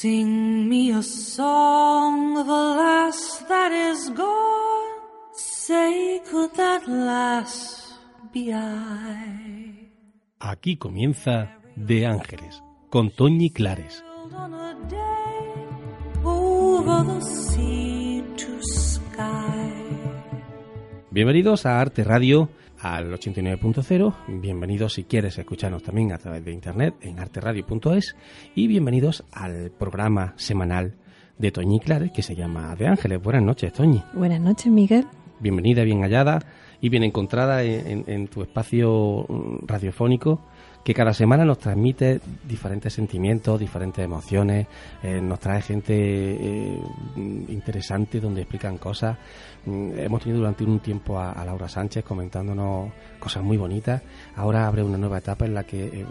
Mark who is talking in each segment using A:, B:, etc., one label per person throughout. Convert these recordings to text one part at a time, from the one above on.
A: Sing me a song, the last that is gone. Say, could that last be I?
B: Aquí comienza De Ángeles, con Toñi Clares. Bienvenidos a Arte Radio al 89.0, bienvenidos si quieres escucharnos también a través de internet en arteradio.es y bienvenidos al programa semanal de Toñi Clares que se llama De Ángeles. Buenas noches, Toñi.
C: Buenas noches, Miguel.
B: Bienvenida, bien hallada y bien encontrada en, en- en tu espacio mm, radiofónico que cada semana nos transmite diferentes sentimientos, diferentes emociones, eh, nos trae gente eh, interesante donde explican cosas. Mm, Hemos tenido durante un tiempo a, Laura Sánchez comentándonos cosas muy bonitas. Ahora abre una nueva etapa en la que eh,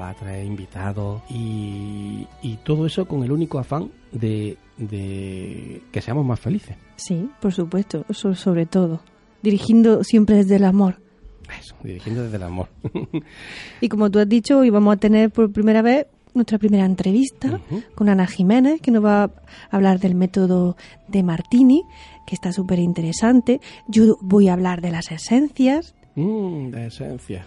B: va a traer invitados y, y todo eso con el único afán de, de que seamos más felices.
C: Sí, por supuesto, sobre todo. Dirigiendo siempre desde el amor.
B: Eso, dirigiendo desde el amor.
C: Y como tú has dicho, hoy vamos a tener por primera vez nuestra primera entrevista con Ana Jiménez, que nos va a hablar del método de Martini, que está súper interesante. Yo voy a hablar de las esencias
B: Mm, la esencia.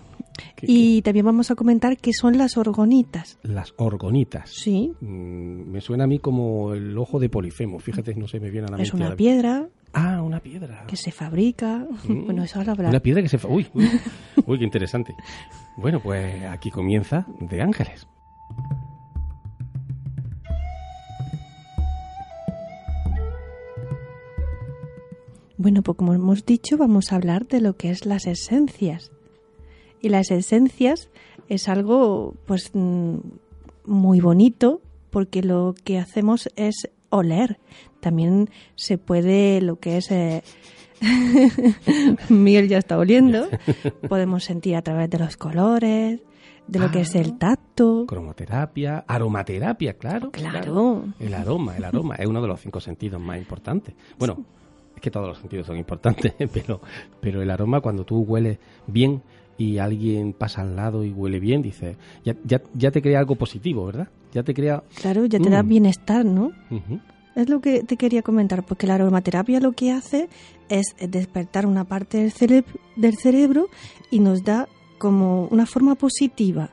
B: ¿Qué-
C: y también vamos a comentar qué son las orgonitas.
B: Las orgonitas.
C: Sí,
B: Mm, me suena a mí como el ojo de Polifemo. Fíjate, no se me viene a la
C: es
B: mente.
C: una
B: ahora.
C: piedra
B: una piedra.
C: que se fabrica.
B: Mm.
C: Bueno, eso ahora hablar.
B: Una piedra que se... fa- Uy, uy, uy, qué interesante. Bueno, pues aquí comienza De Ángeles.
C: Bueno, pues como hemos dicho, vamos a hablar de lo que es las esencias. Y las esencias es algo pues mm, muy bonito porque lo que hacemos es oler. También se puede lo que es eh, Miguel ya está oliendo. Podemos sentir a través de los colores, de lo que es el tacto.
B: Cromoterapia, aromaterapia, claro.
C: Claro.
B: El aroma, el aroma es uno de los cinco sentidos más importantes. Bueno, es que todos los sentidos son importantes, pero, pero el aroma cuando tú hueles bien y alguien pasa al lado y huele bien, dices, ya, ya, ya te crea algo positivo, ¿verdad? Ya te crea...
C: Claro, ya te da
B: Mm.
C: bienestar, ¿no?
B: Ujú.
C: Es lo que te quería comentar, porque la aromaterapia lo que hace es despertar una parte del, cere- del cerebro y nos da como una forma positiva,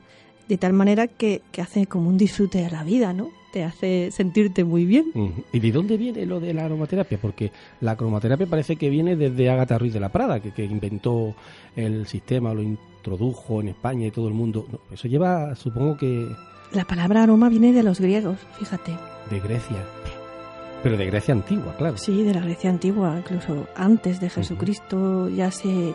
C: de tal manera que, que hace como un disfrute de la vida, ¿no? Te hace sentirte muy bien.
B: ¿Y de dónde viene lo de la aromaterapia? Porque la cromoterapia parece que viene desde Ágata Ruiz de la Prada, que, que inventó el sistema, lo introdujo en España y todo el mundo. No, eso lleva, supongo que,
C: La palabra aroma viene de los griegos, fíjate.
B: de Grecia. Pero de Grecia antigua, claro.
C: Sí, de la Grecia antigua, incluso antes de Jesucristo ya se,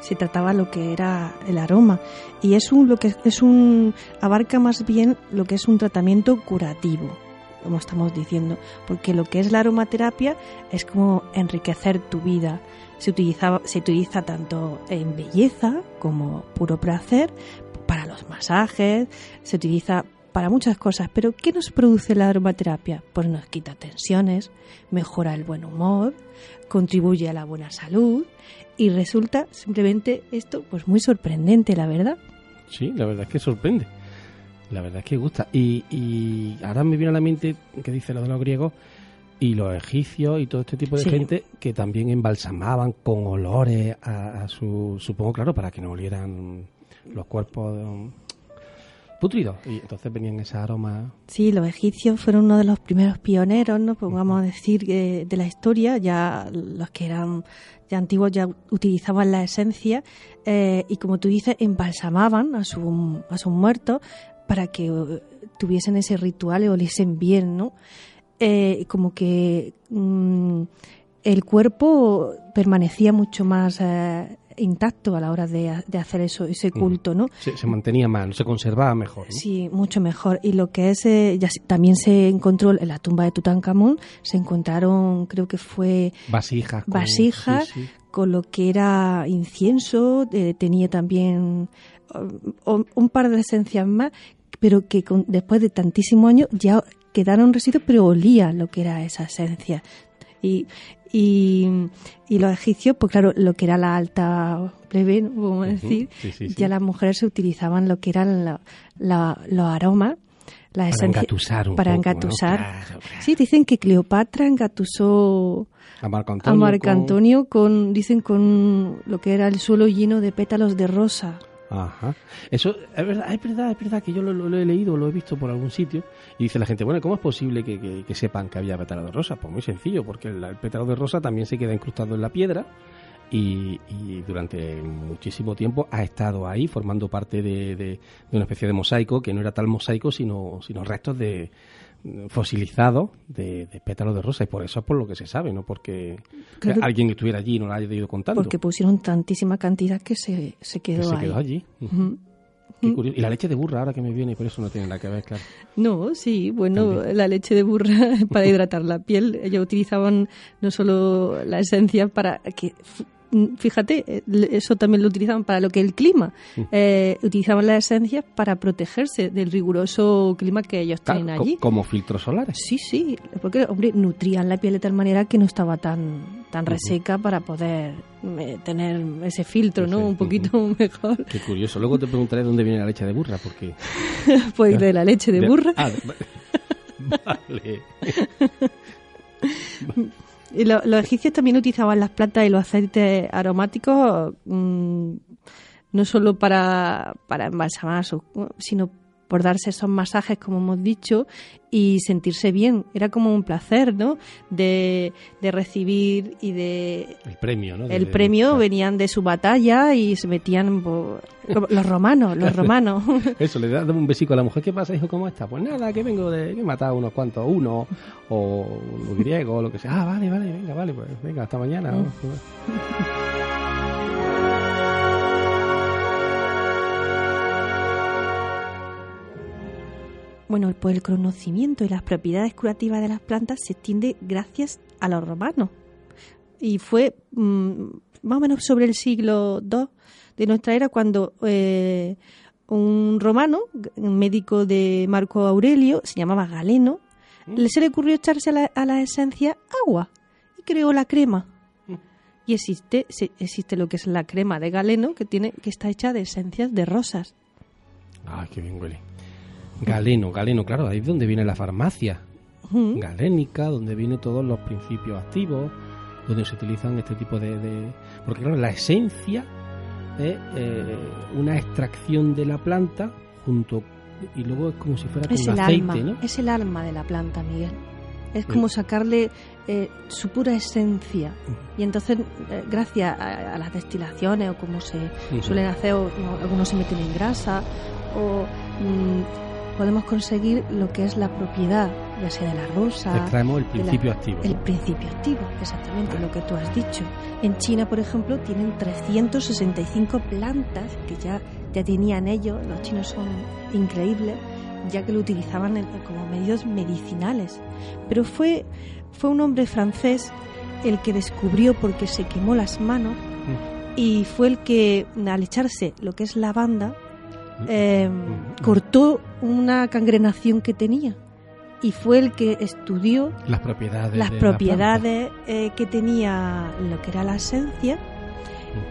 C: se trataba lo que era el aroma y es un lo que es un abarca más bien lo que es un tratamiento curativo, como estamos diciendo, porque lo que es la aromaterapia es como enriquecer tu vida. Se utiliza se utiliza tanto en belleza como puro placer para los masajes, se utiliza para muchas cosas, pero ¿qué nos produce la aromaterapia? Pues nos quita tensiones, mejora el buen humor, contribuye a la buena salud y resulta simplemente esto pues muy sorprendente, la verdad.
B: Sí, la verdad es que sorprende. La verdad es que gusta. Y, y ahora me viene a la mente que dice lo de los griegos y los egipcios y todo este tipo de
C: Sí.
B: gente que también embalsamaban con olores a, a su, supongo, claro, para que no olieran los cuerpos putridos. Y entonces venían ese aroma.
C: Sí, los egipcios fueron uno de los primeros pioneros, ¿no? Pues vamos a decir eh, de la historia, ya los que eran ya antiguos ya utilizaban la esencia eh, y como tú dices, embalsamaban a, su, a sus muertos para que eh, tuviesen ese ritual y oliesen bien, ¿no? Eh, como que mm, el cuerpo permanecía mucho más eh, intacto a la hora de, de hacer eso, ese culto, ¿no?
B: Se, se mantenía más, se conservaba mejor. ¿no?
C: Sí, mucho mejor. Y lo que es, eh, ya también se encontró en la tumba de Tutankamón, se encontraron, creo que fue
B: Vasijas. con-
C: vasijas
B: sí, sí.
C: con lo que era incienso, eh, tenía también um, un par de esencias más, pero que con- después de tantísimos años ya quedaron residuos, pero olía lo que era esa esencia. Y, y, y los egipcios, pues claro, lo que era la alta plebe, ¿no? vamos a decir,
B: sí, sí, sí.
C: ya las mujeres se utilizaban lo que eran la- la- los aromas la
B: Para engatusar un
C: para
B: poco, ¿no?
C: engatusar.
B: Claro, claro.
C: Sí, dicen que Cleopatra engatusó
B: A Marco
C: a
B: Antonio.
C: Marco
B: con-
C: Antonio con, dicen, con lo que era el suelo lleno de pétalos de rosa.
B: Ajá. Eso es verdad, es verdad, es verdad que yo lo, he leído, lo he visto por algún sitio y dice la gente, bueno, ¿cómo es posible que, que- sepan que había pétalo de rosa? Pues muy sencillo, porque el, el de rosa también se queda incrustado en la piedra y, y durante muchísimo tiempo ha estado ahí formando parte de, de- de una especie de mosaico que no era tal mosaico sino, sino restos de fosilizados de, de pétalos de rosa y por eso es por lo que se sabe, no porque
C: Claro.
B: alguien estuviera allí y no lo haya ido contando.
C: Porque pusieron tantísima cantidad que se, se
B: que
C: quedó
B: se
C: ahí.
B: quedó allí.
C: Ujú.
B: Qué curioso. Y la leche de burra, ahora que me viene, y por eso no tiene nada que ver, claro.
C: No, sí, bueno,
B: También.
C: la leche de burra para hidratar la piel. Ellos utilizaban no solo la esencia para que, fíjate, eh, eso también lo utilizaban para lo que el clima.
B: Mm.
C: Eh, utilizaban la esencia para protegerse del riguroso clima que ellos
B: Claro,
C: tienen allí.
B: como filtros solares.
C: Sí, sí, porque, hombre, nutrían la piel de tal manera que no estaba tan, tan reseca para poder eh, tener ese filtro, ¿no? Un poquito mejor.
B: Qué curioso. Luego te preguntaré dónde viene la leche de burra, porque...
C: Pues de la leche de burra.
B: Ah, de- vale.
C: Y lo- los egipcios también utilizaban las plantas y los aceites aromáticos mm, no solo para, para embalsamar, sino por darse esos masajes, como hemos dicho, y sentirse bien. Era como un placer, ¿no? De, de recibir y de...
B: El premio, ¿no? De-
C: El premio venían de su batalla y se metían por- los romanos, los romanos.
B: Eso, le das un besico a la mujer. ¿Qué pasa, hijo? ¿Cómo está? Pues nada, que vengo de... que he matado unos cuantos, uno, o los griegos, o lo que sea. Ah, vale, vale, venga, vale, pues venga, hasta mañana.
C: Bueno, pues el conocimiento y las propiedades curativas de las plantas se extiende gracias a los romanos. Y fue mm, más o menos sobre el siglo II de nuestra era cuando eh, un romano, un médico de Marco Aurelio, se llamaba Galeno, le se le ocurrió echarse a la, a la esencia agua y creó la crema. Y existe, existe lo que es la crema de Galeno, que tiene que está hecha de esencias de rosas.
B: Ay, qué bien huele. Galeno, galeno, claro, ahí es donde viene la farmacia. Galénica, donde vienen todos los principios activos, donde se utilizan este tipo de... de- Porque claro, la esencia es eh, una extracción de la planta junto... Y luego es como si fuera
C: Es
B: con
C: el
B: aceite,
C: alma,
B: ¿no?
C: es el alma de la planta, Miguel. Es como sacarle eh, su pura esencia. Y entonces, eh, gracias a, a las destilaciones o como se suelen hacer, o, no, algunos se meten en grasa, o mm, podemos conseguir lo que es la propiedad, ya sea de la rosa,
B: Extraemos el
C: la-
B: principio activo.
C: el
B: ¿no?
C: principio activo, exactamente lo que tú has dicho. En China, por ejemplo, tienen 365 plantas que ya, ya tenían ellos, los chinos son increíbles, ya que lo utilizaban como medios medicinales. Pero fue, fue un hombre francés el que descubrió porque se quemó las manos y fue el que al echarse lo que es lavanda eh,
B: Mm.
C: cortó una cangrenación que tenía y fue el que estudió
B: Las propiedades.
C: las
B: de la
C: propiedades eh, que tenía lo que era la esencia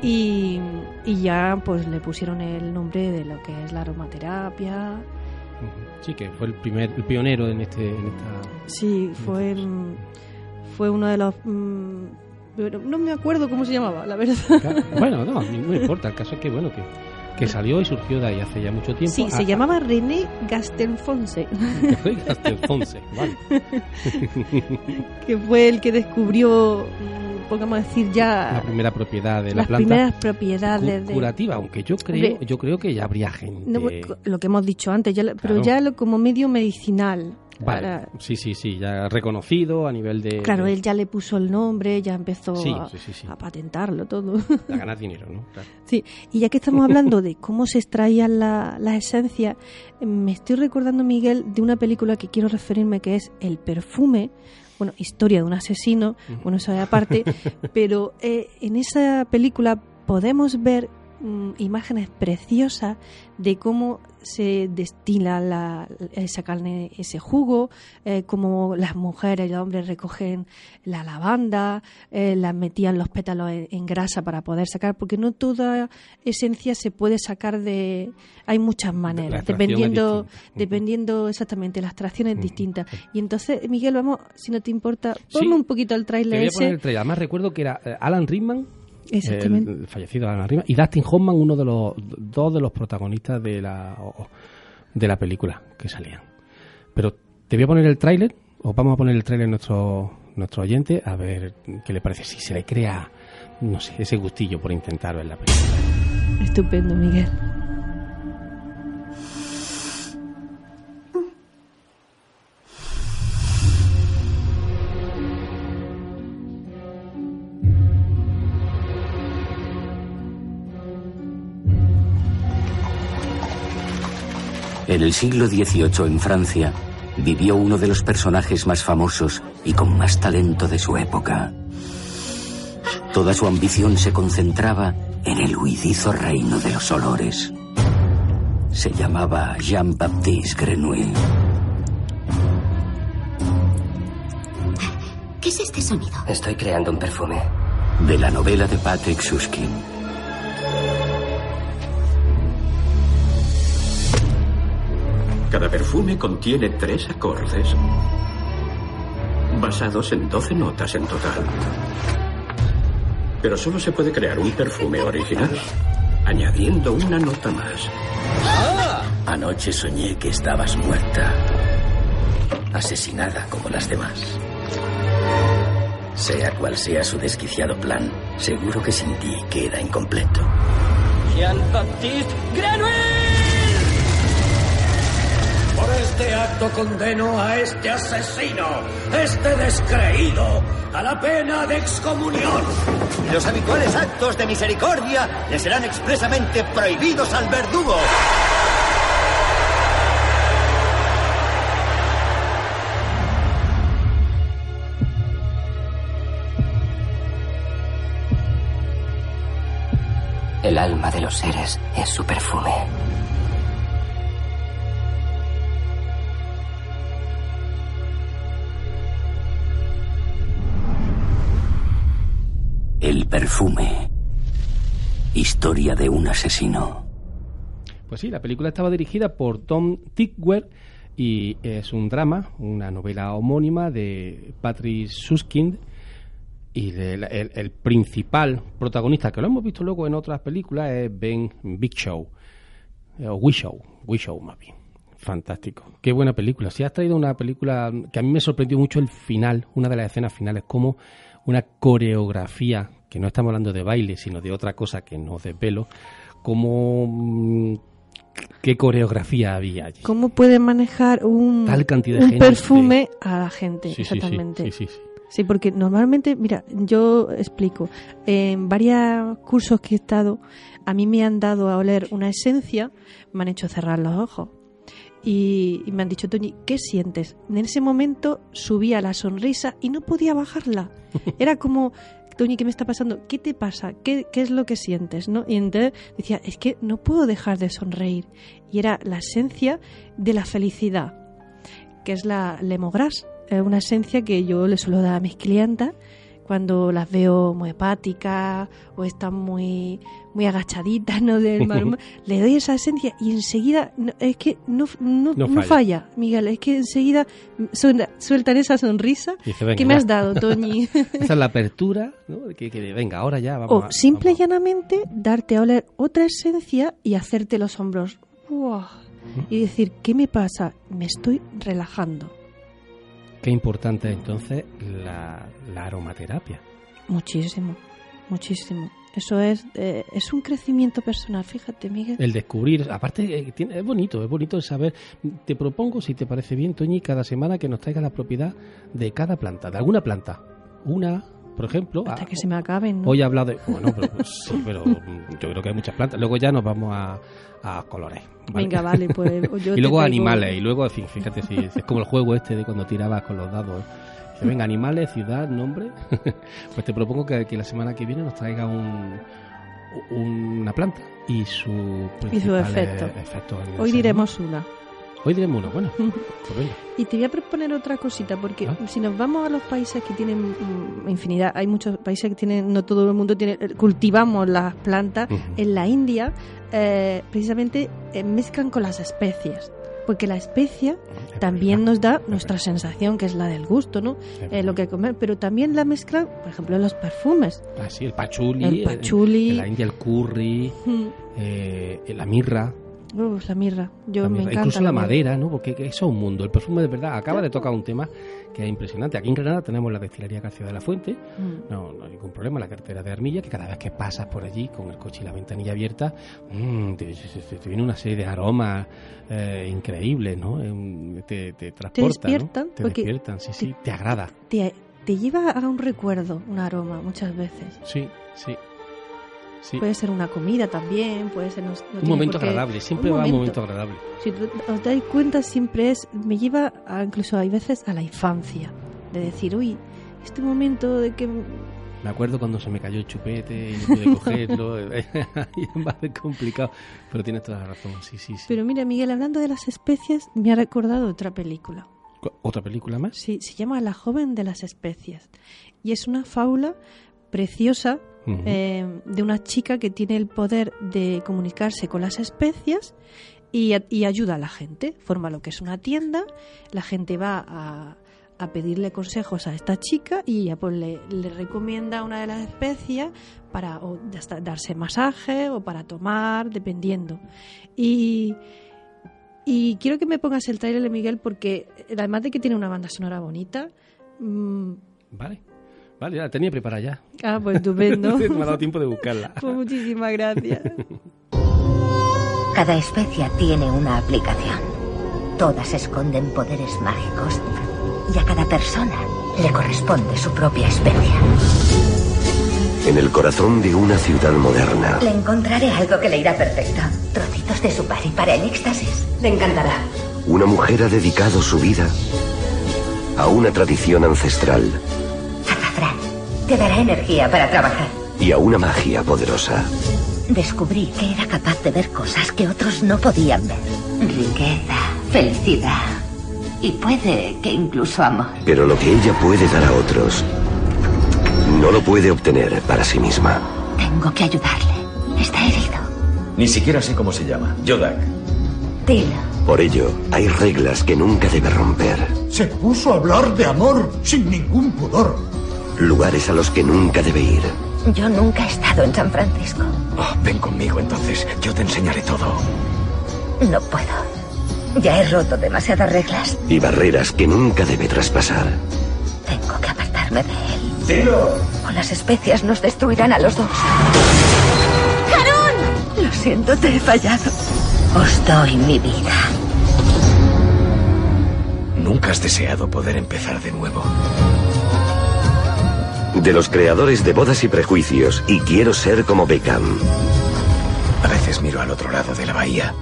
C: y, y ya pues le pusieron el nombre de lo que es la aromaterapia.
B: Sí, que fue el primer, el pionero en este, en esta.
C: sí fue mm, fue uno de los mm, pero no me acuerdo cómo se llamaba la verdad
B: Bueno, no, no importa. El caso es que bueno que, que salió y surgió de ahí hace ya mucho tiempo.
C: sí
B: Ah,
C: se llamaba René Gastelfonse
B: hasta entonces, vale.
C: que fue el que descubrió mm, podemos decir ya
B: La primera propiedad de la
C: las
B: planta.
C: primeras
B: cu-
C: propiedades de
B: curativa, aunque yo creo, yo creo que ya habría gente.
C: No, pues, lo que hemos dicho antes, ya pero
B: Claro.
C: ya lo, como medio medicinal.
B: Vale,
C: Ahora,
B: sí, sí, sí, ya reconocido a nivel de.
C: claro,
B: de-
C: él ya le puso el nombre, ya empezó
B: Sí,
C: a,
B: sí, sí, sí.
C: a patentarlo todo.
B: a ganar dinero, ¿no? Claro.
C: sí, y ya que estamos hablando de cómo se extraían la- las esencias, me estoy recordando, Miguel, de una película que quiero referirme que es El perfume. Bueno, historia de un asesino, bueno, eso es aparte, pero eh, en esa película podemos ver mm, imágenes preciosas de cómo se destila la, esa carne, ese jugo, eh, cómo las mujeres y los hombres recogen la lavanda, eh, las metían los pétalos en, grasa para poder sacar, porque no toda esencia se puede sacar de... Hay muchas maneras, dependiendo, dependiendo exactamente, la extracción es distinta. Y entonces, Miguel, vamos, si no te importa, ponme un poquito el trailer ese.
B: Además recuerdo que era eh, Alan Rickman el fallecido Alan y Dustin Hoffman, uno de los dos de los protagonistas de la, de la película que salían. Pero te voy a poner el tráiler, o vamos a poner el tráiler nuestro, nuestro oyente, a ver qué le parece, si se le crea, no sé, ese gustillo por intentar ver la película.
C: Estupendo, Miguel.
D: En el siglo XVIII en Francia vivió uno de los personajes más famosos y con más talento de su época. Toda su ambición se concentraba en el huidizo reino de los olores. Se llamaba Jean-Baptiste Grenouille.
E: ¿Qué es este sonido?
F: Estoy creando un perfume.
D: De la novela de Patrick Susskind.
G: Cada perfume contiene tres acordes, basados en 12 notas en total. Pero solo se puede crear un perfume original añadiendo una nota más.
H: ¡Ah! Anoche soñé que estabas muerta, asesinada como las demás. Sea cual sea su desquiciado plan, seguro que sin ti queda incompleto.
I: Jean-Baptiste Grenouille.
J: Este acto condeno a este asesino, este descreído, a la pena de excomunión.
K: Los habituales actos de misericordia le serán expresamente prohibidos al verdugo.
F: El alma de los seres es su perfume.
D: Perfume. Historia de un asesino.
B: Pues sí, la película estaba dirigida por Tom Tickwell y es un drama, una novela homónima de Patrick Suskind y el, principal protagonista, que lo hemos visto luego en otras películas, es Ben Big Show, o Wishow, Wishow más. Fantástico. Qué buena película. Si has traído una película que a mí me sorprendió mucho el final, una de las escenas finales, como una coreografía, que no estamos hablando de baile, sino de otra cosa que no de pelo, como mm, qué coreografía había allí.
C: ¿Cómo puede manejar un, perfume a la gente? exactamente. Sí, sí, sí, porque normalmente, mira, yo explico, en varios cursos que he estado, a mí me han dado a oler una esencia, me han hecho cerrar los ojos y, me han dicho, Toñi, ¿qué sientes? En ese momento subía la sonrisa y no podía bajarla. Era como, Toñi, ¿qué me está pasando? ¿Qué te pasa? ¿Qué, ¿Qué, es lo que sientes? ¿no? Y entonces decía, es que no puedo dejar de sonreír. Y era la esencia de la felicidad, que es la lemogras. Es una esencia que yo le suelo dar a mis clientas cuando las veo muy hepáticas o están muy muy agachaditas, ¿no? Del le doy esa esencia y enseguida es que no, no, falla. Miguel, es que enseguida sueltan esa sonrisa que me has dado, Toñi.
B: esa es la apertura, ¿no? Que, venga, ahora ya vamos
C: O simple y llanamente darte a oler otra esencia y hacerte los hombros. Y decir, ¿qué me pasa? Me estoy relajando.
B: Qué importante entonces la, aromaterapia.
C: Muchísimo, muchísimo. Eso es, eh, es un crecimiento personal, fíjate, Miguel.
B: El descubrir, aparte, eh, es bonito, es bonito el saber. Te propongo, si te parece bien, Toñi, cada semana que nos traiga la propiedad de cada planta, de alguna planta. Una, por ejemplo.
C: Hasta que se me acaben.
B: Hoy he hablado de. Bueno, pero, pues, pero yo creo que hay muchas plantas. Luego ya nos vamos a, a colores.
C: Venga, vale, pues.
B: y luego animales, y luego, fíjate, si es como el juego este de cuando tirabas con los dados. Venga, animales, ciudad, nombre. pues te propongo que, que, la semana que viene nos traiga un, una planta y su,
C: y su efecto.
B: efecto
C: Hoy diremos una.
B: Hoy diremos una, bueno. Pues
C: y te voy a proponer otra cosita, porque ¿Ah? si nos vamos a los países que tienen mm, infinidad, hay muchos países que tienen, no todo el mundo tiene, eh, cultivamos las plantas. En la India, eh, precisamente, eh, mezclan con las especies porque la especia también nos da nuestra sensación, que es la del gusto, ¿no? Eh, lo que comer, pero también la mezclan, por ejemplo, los perfumes.
B: Ah, sí, el pachuli,
C: el pachuli,
B: la India el curry, eh, la mirra.
C: Uh, la mirra, yo me encanta.
B: Incluso la, madera, ¿no? Porque eso es un mundo. El perfume de verdad acaba de tocar un tema que es impresionante. Aquí en Granada tenemos la destilería García de la Fuente, mm. no, no hay ningún problema, la cartera de armilla, que cada vez que pasas por allí con el coche y la ventanilla abierta, mmm, te, viene una serie de aromas eh, increíbles, ¿no? Te, te transportan,
C: te despiertan,
B: te despiertan, sí, sí, te agrada.
C: Te, te lleva a un recuerdo, un aroma, muchas veces.
B: Sí, sí.
C: Puede ser una comida también, puede ser...
B: un momento agradable, siempre va a un momento agradable.
C: Si os dais cuenta, siempre es, me lleva a, incluso hay veces a la infancia, de decir, uy, este momento de que...
B: Me acuerdo cuando se me cayó el chupete y no pude cogerlo, es más complicado, pero tienes toda la razón, sí, sí, sí.
C: Pero mira, Miguel, hablando de las especies, me ha recordado otra película.
B: ¿Otra película más?
C: Sí, se llama La joven de las especies. Y es una fábula preciosa eh, de una chica que tiene el poder de comunicarse con las especias y, ayuda a la gente. Forma lo que es una tienda, la gente va a, pedirle consejos a esta chica y ella pues le, recomienda una de las especias para darse masaje o para tomar, dependiendo. Y, y quiero que me pongas el trailer de Miguel porque además de que tiene una banda sonora bonita,
B: mm, vale. Vale, ya la tenía preparada ya.
C: Ah, pues estupendo.
B: Me ha dado tiempo de buscarla.
C: Pues muchísimas gracias.
E: Cada especia tiene una aplicación. Todas esconden poderes mágicos y a cada persona le corresponde su propia especia.
L: En el corazón de una ciudad moderna.
E: Le encontraré algo que le irá perfecto. Trocitos de su y para el éxtasis. Le encantará.
L: Una mujer ha dedicado su vida a una tradición ancestral
E: te dará energía para trabajar.
L: Y a una magia poderosa.
E: Descubrí que era capaz de ver cosas que otros no podían ver. Riqueza, felicidad y puede que incluso amor.
L: Pero lo que ella puede dar a otros, no lo puede obtener para sí misma.
E: Tengo que ayudarle. Está herido.
M: Ni siquiera sé cómo se llama. Yodak.
E: Dilo.
L: Por ello, hay reglas que nunca debe romper.
N: Se puso a hablar de amor sin ningún pudor.
L: Lugares a los que nunca debe ir.
E: Yo nunca he estado en San Francisco.
M: Oh, ven conmigo entonces, yo te enseñaré todo.
E: No puedo. Ya he roto demasiadas reglas.
L: Y barreras que nunca debe traspasar.
E: Tengo que apartarme de él.
M: ¡Dilo!
E: O las especias nos destruirán a los dos. ¡Carón! Lo siento, te he fallado. Os doy mi vida.
M: Nunca has deseado poder empezar de nuevo
L: de los creadores de Bodas y Prejuicios y Quiero ser como Beckham.
M: A veces miro al otro lado de la bahía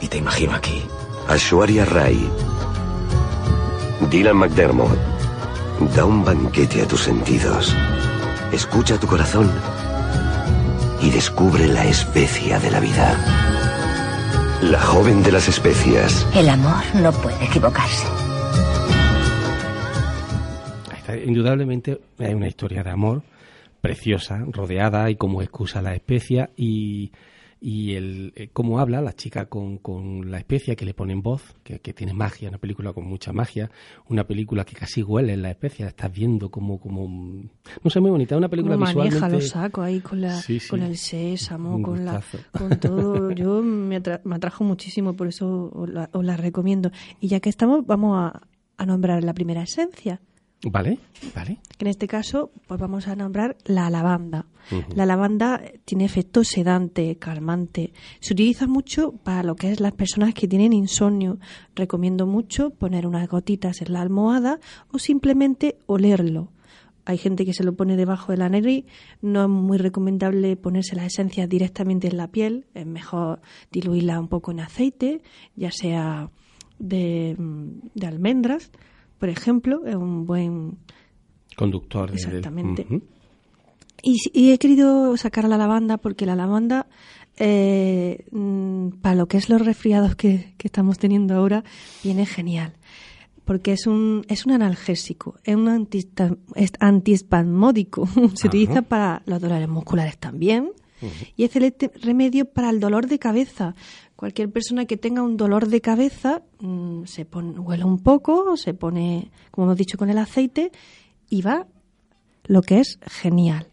M: y te imagino aquí.
L: Ashwarya Rai. Dylan McDermott. Da un banquete a tus sentidos. Escucha tu corazón y descubre la especia de la vida. La joven de las especias.
E: El amor no puede equivocarse
B: indudablemente hay una historia de amor preciosa, rodeada y como excusa la especia y, y el eh, cómo habla la chica con, con la especia que le ponen voz, que, tiene magia, una película con mucha magia, una película que casi huele en la especia, estás viendo como, como no sé, muy bonita, una película
C: como
B: visualmente...
C: maneja los sacos ahí con, la, con el sésamo, con, la, con todo, yo me, atrajo muchísimo, por eso os la, os la, recomiendo. Y ya que estamos, vamos a, a nombrar la primera esencia.
B: Vale, vale.
C: En este caso, pues vamos a nombrar la lavanda. La lavanda tiene efecto sedante, calmante. Se utiliza mucho para lo que es las personas que tienen insomnio. Recomiendo mucho poner unas gotitas en la almohada o simplemente olerlo. Hay gente que se lo pone debajo de la nariz. No es muy recomendable ponerse las esencias directamente en la piel. Es mejor diluirla un poco en aceite, ya sea de, de almendras por ejemplo, es un buen
B: conductor.
C: Exactamente. Y, he querido sacar a la lavanda porque la lavanda, eh, mm, para lo que es los resfriados que, estamos teniendo ahora, viene genial. Porque es un, es un analgésico, es un antiespasmódico. Se utiliza para los dolores musculares también. Y es el remedio para el dolor de cabeza. Cualquier persona que tenga un dolor de cabeza mm, se pone, huele un poco, se pone, como hemos dicho, con el aceite y va lo que es genial.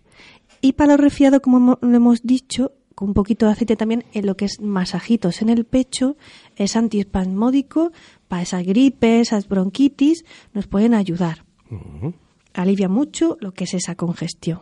C: Y para los resfriados, como lo hemos dicho, con un poquito de aceite también, en lo que es masajitos en el pecho, es antiespasmódico, para esas gripes, esas bronquitis, nos pueden ayudar. Alivia mucho lo que es esa congestión.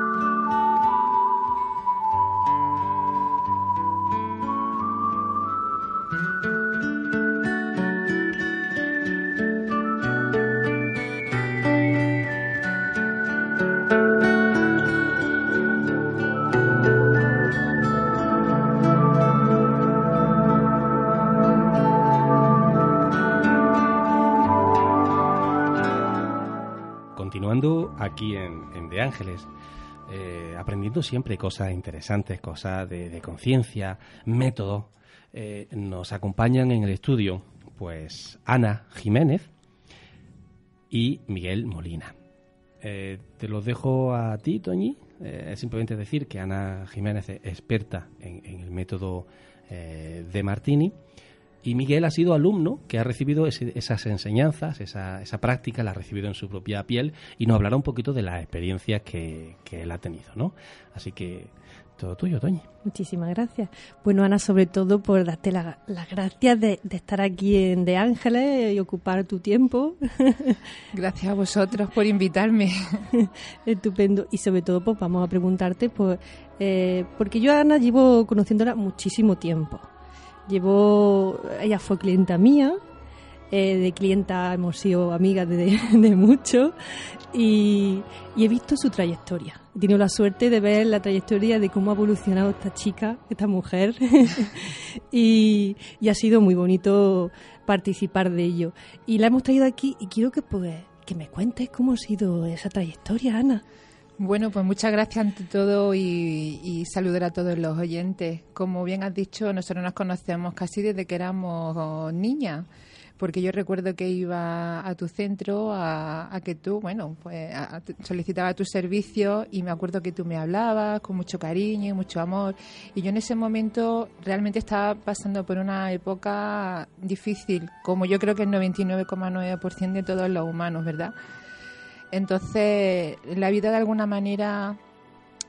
B: aquí en, De Ángeles, eh, aprendiendo siempre cosas interesantes, cosas de, conciencia, método. Eh, nos acompañan en el estudio, pues Ana Jiménez y Miguel Molina. Eh, te los dejo a ti, Toñi. simplemente decir que Ana Jiménez es experta en, en el método de Martini y Miguel ha sido alumno que ha recibido esas enseñanzas, esa, esa, práctica, la ha recibido en su propia piel y nos hablará un poquito de las experiencias que, él ha tenido, ¿no? Así que todo tuyo, Toñi.
C: Muchísimas gracias. Bueno, Ana, sobre todo por darte las gracias de, estar aquí en De Ángeles y ocupar tu tiempo.
O: Gracias a vosotros por invitarme.
C: Estupendo. Y sobre todo, pues vamos a preguntarte, pues, eh, porque yo a Ana llevo conociéndola muchísimo tiempo. Llevó, ella fue clienta mía, eh, de clienta hemos sido amigas de, mucho y, he visto su trayectoria. He tenido la suerte de ver la trayectoria de cómo ha evolucionado esta chica, esta mujer, y, ha sido muy bonito participar de ello. Y la hemos traído aquí y quiero que, pues, que me cuentes cómo ha sido esa trayectoria, Ana.
O: Bueno, pues muchas gracias ante todo y, saludar a todos los oyentes. Como bien has dicho, nosotros nos conocemos casi desde que éramos niñas, porque yo recuerdo que iba a tu centro a, que tú, bueno, pues solicitaba tu servicio y me acuerdo que tú me hablabas con mucho cariño y mucho amor. Y yo en ese momento realmente estaba pasando por una época difícil, como yo creo que el 99,9% de todos los humanos, ¿verdad? Entonces, la vida de alguna manera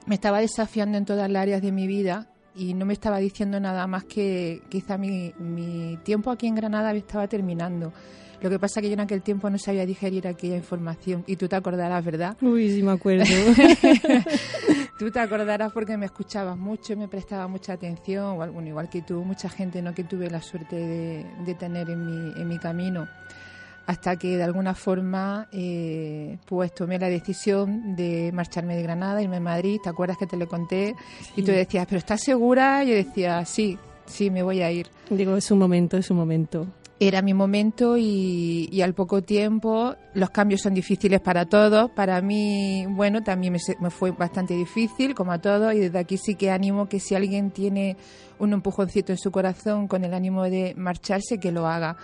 O: me estaba desafiando en todas las áreas de mi vida y no me estaba diciendo nada más que quizá mi, mi tiempo aquí en Granada estaba terminando. Lo que pasa es que yo en aquel tiempo no sabía digerir aquella información y tú te acordarás, ¿verdad?
C: Uy, sí me acuerdo.
O: tú te acordarás porque me escuchabas mucho y me prestaba mucha atención, o bueno, igual que tú, mucha gente no que tuve la suerte de, de tener en mi, en mi camino hasta que de alguna forma eh, pues tomé la decisión de marcharme de Granada, irme a Madrid, ¿te acuerdas que te lo conté? Y tú decías, ¿pero estás segura? Y yo decía, sí, sí, me voy a ir.
C: Digo, es un momento, es un momento.
O: Era mi momento y, al poco tiempo los cambios son difíciles para todos. Para mí, bueno, también me, me fue bastante difícil, como a todos, y desde aquí sí que animo que si alguien tiene un empujoncito en su corazón con el ánimo de marcharse, que lo haga.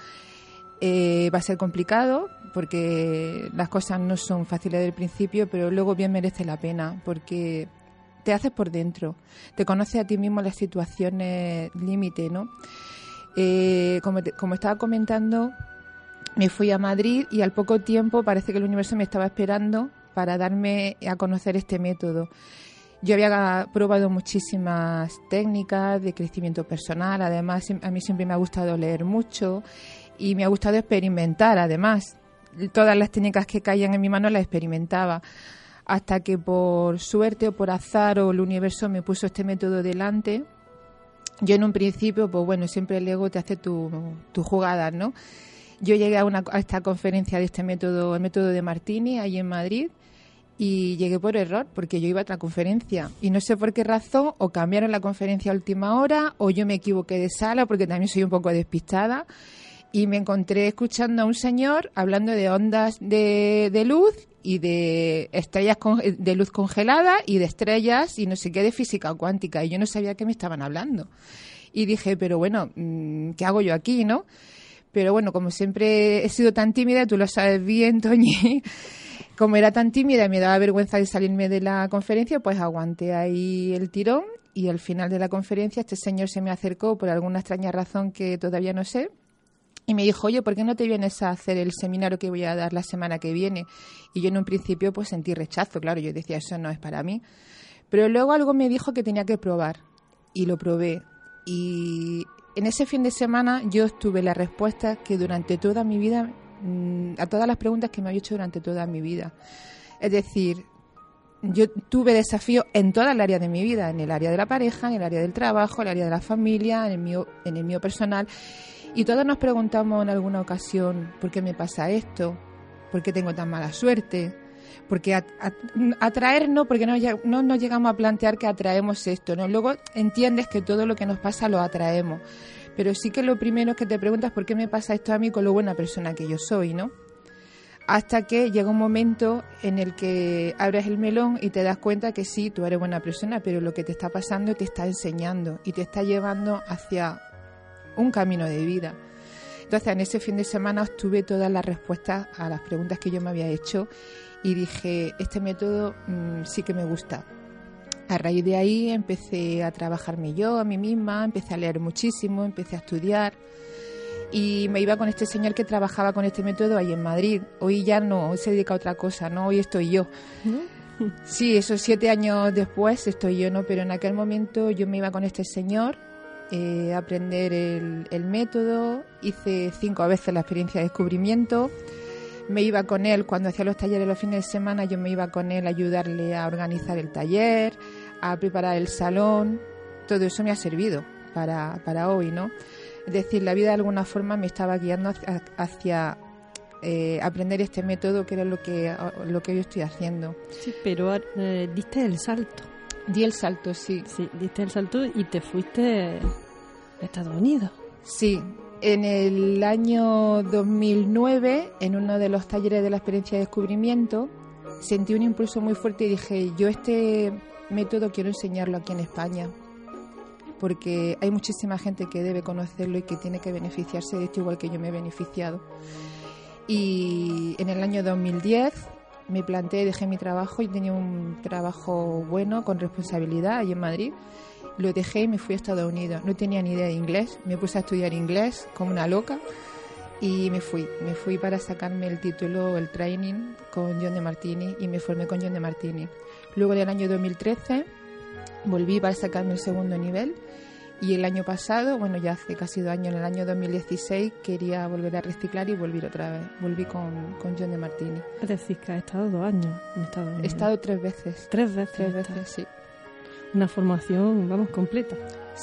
O: Eh, va a ser complicado porque las cosas no son fáciles del principio, pero luego bien merece la pena porque te haces por dentro, te conoces a ti mismo las situaciones límite, ¿no? Eh, como, como estaba comentando, me fui a Madrid y al poco tiempo parece que el universo me estaba esperando para darme a conocer este método. Yo había probado muchísimas técnicas de crecimiento personal, además a mí siempre me ha gustado leer mucho y me ha gustado experimentar además. Todas las técnicas que caían en mi mano las experimentaba hasta que por suerte o por azar o el universo me puso este método delante. Yo en un principio, pues bueno, siempre el ego te hace tus tu jugadas, ¿no? Yo llegué a, una, a esta conferencia de este método, el método de Martini, ahí en Madrid, y llegué por error, porque yo iba a otra conferencia. Y no sé por qué razón, o cambiaron la conferencia a última hora, o yo me equivoqué de sala, porque también soy un poco despistada. Y me encontré escuchando a un señor hablando de ondas de, de luz y de estrellas de luz congelada y de estrellas y no sé qué de física cuántica. Y yo no sabía qué me estaban hablando. Y dije, pero bueno, mm, ¿qué hago yo aquí, no? Pero bueno, como siempre he sido tan tímida, tú lo sabes bien, Toñi, como era tan tímida y me daba vergüenza de salirme de la conferencia, pues aguanté ahí el tirón y al final de la conferencia este señor se me acercó por alguna extraña razón que todavía no sé y me dijo, oye, ¿por qué no te vienes a hacer el seminario que voy a dar la semana que viene? Y yo en un principio pues sentí rechazo, claro, yo decía, eso no es para mí. Pero luego algo me dijo que tenía que probar y lo probé. Y en ese fin de semana yo obtuve la respuesta que durante toda mi vida, mm, a todas las preguntas que me había hecho durante toda mi vida. Es decir, yo tuve desafíos en toda el área de mi vida, en el área de la pareja, en el área del trabajo, en el área de la familia, en el mío, en el mío personal. Y todos nos preguntamos en alguna ocasión, ¿por qué me pasa esto? ¿Por qué tengo tan mala suerte? Porque atraer no, porque no, no nos llegamos a plantear que atraemos esto, ¿no? Luego entiendes que todo lo que nos pasa lo atraemos. Pero sí que lo primero es que te preguntas por qué me pasa esto a mí con lo buena persona que yo soy, ¿no? Hasta que llega un momento en el que abres el melón y te das cuenta que sí, tú eres buena persona, pero lo que te está pasando te está enseñando y te está llevando hacia un camino de vida. Entonces, en ese fin de semana obtuve todas las respuestas a las preguntas que yo me había hecho y dije, este método mm, sí que me gusta. A raíz de ahí empecé a trabajarme yo a mí misma, empecé a leer muchísimo, empecé a estudiar y me iba con este señor que trabajaba con este método ahí en Madrid. Hoy ya no, hoy se dedica a otra cosa, ¿no? Hoy estoy yo. Sí, esos siete años después estoy yo, ¿no? Pero en aquel momento yo me iba con este señor eh, aprender el, método, hice cinco veces la experiencia de descubrimiento, me iba con él cuando hacía los talleres los fines de semana, yo me iba con él a ayudarle a organizar el taller, a preparar el salón, todo eso me ha servido para, para hoy, ¿no? Es decir, la vida de alguna forma me estaba guiando hacia, eh, aprender este método que era lo que, lo que yo estoy haciendo.
C: Sí, pero eh, diste el salto.
O: Di el salto, sí.
C: Sí, diste el salto y te fuiste a Estados Unidos.
O: Sí, en el año 2009, en uno de los talleres de la experiencia de descubrimiento, sentí un impulso muy fuerte y dije, yo este método quiero enseñarlo aquí en España, porque hay muchísima gente que debe conocerlo y que tiene que beneficiarse de esto igual que yo me he beneficiado. Y en el año 2010 me planteé, dejé mi trabajo y tenía un trabajo bueno, con responsabilidad, allí en Madrid. Lo dejé y me fui a Estados Unidos. No tenía ni idea de inglés. Me puse a estudiar inglés como una loca y me fui. Me fui para sacarme el título, el training con John de Martini y me formé con John de Martini. Luego del año 2013 volví para sacarme el segundo nivel y el año pasado, bueno, ya hace casi dos años, en el año 2016, quería volver a reciclar y volver otra vez. Volví con, con John de Martini.
C: Es decir, que ha estado dos años en Estados Unidos.
O: He estado tres veces.
C: ¿Tres veces?
O: Tres veces, sí.
C: Una formación, vamos, completa.